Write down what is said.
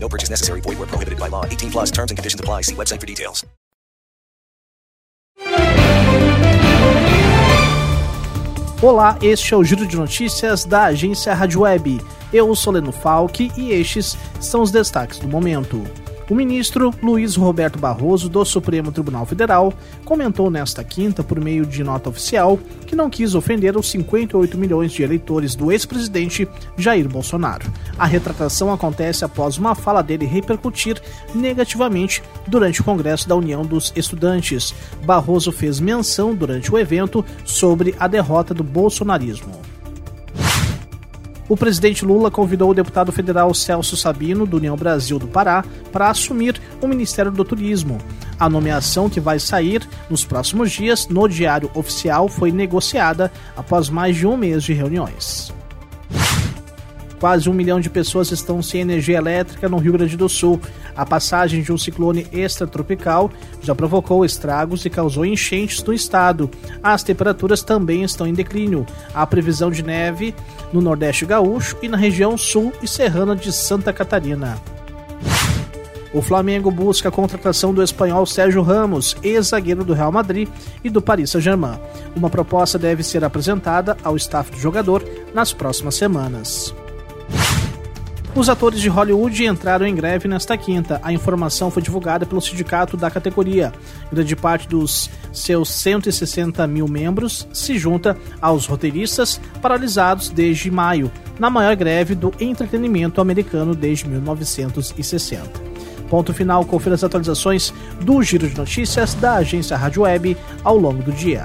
No purchase necessary. Void where prohibited by law. 18 plus terms and conditions apply. See website for details. Olá, este é o Giro de Notícias da agência Rádio Web. Eu sou Leno Falck e estes são os destaques do momento. O ministro Luiz Roberto Barroso, do Supremo Tribunal Federal, comentou nesta quinta, por meio de nota oficial, que não quis ofender os 58 milhões de eleitores do ex-presidente Jair Bolsonaro. A retratação acontece após uma fala dele repercutir negativamente durante o Congresso da União dos Estudantes. Barroso fez menção durante o evento sobre a derrota do bolsonarismo o presidente Lula convidou o deputado federal Celso Sabino, do União Brasil do Pará, para assumir o Ministério do Turismo. A nomeação, que vai sair nos próximos dias no Diário Oficial, foi negociada após mais de um mês de reuniões. Quase um milhão de pessoas estão sem energia elétrica no Rio Grande do Sul. A passagem de um ciclone extratropical já provocou estragos e causou enchentes no estado. As temperaturas também estão em declínio. Há previsão de neve no Nordeste Gaúcho e na região sul e serrana de Santa Catarina. O Flamengo busca a contratação do espanhol Sérgio Ramos, ex-zagueiro do Real Madrid e do Paris Saint-Germain. Uma proposta deve ser apresentada ao staff do jogador nas próximas semanas. Os atores de Hollywood entraram em greve nesta quinta. A informação foi divulgada pelo sindicato da categoria. Grande parte dos seus 160 mil membros se junta aos roteiristas paralisados desde maio, na maior greve do entretenimento americano desde 1960. Ponto final, confira as atualizações do Giro de Notícias da agência Rádio Web ao longo do dia.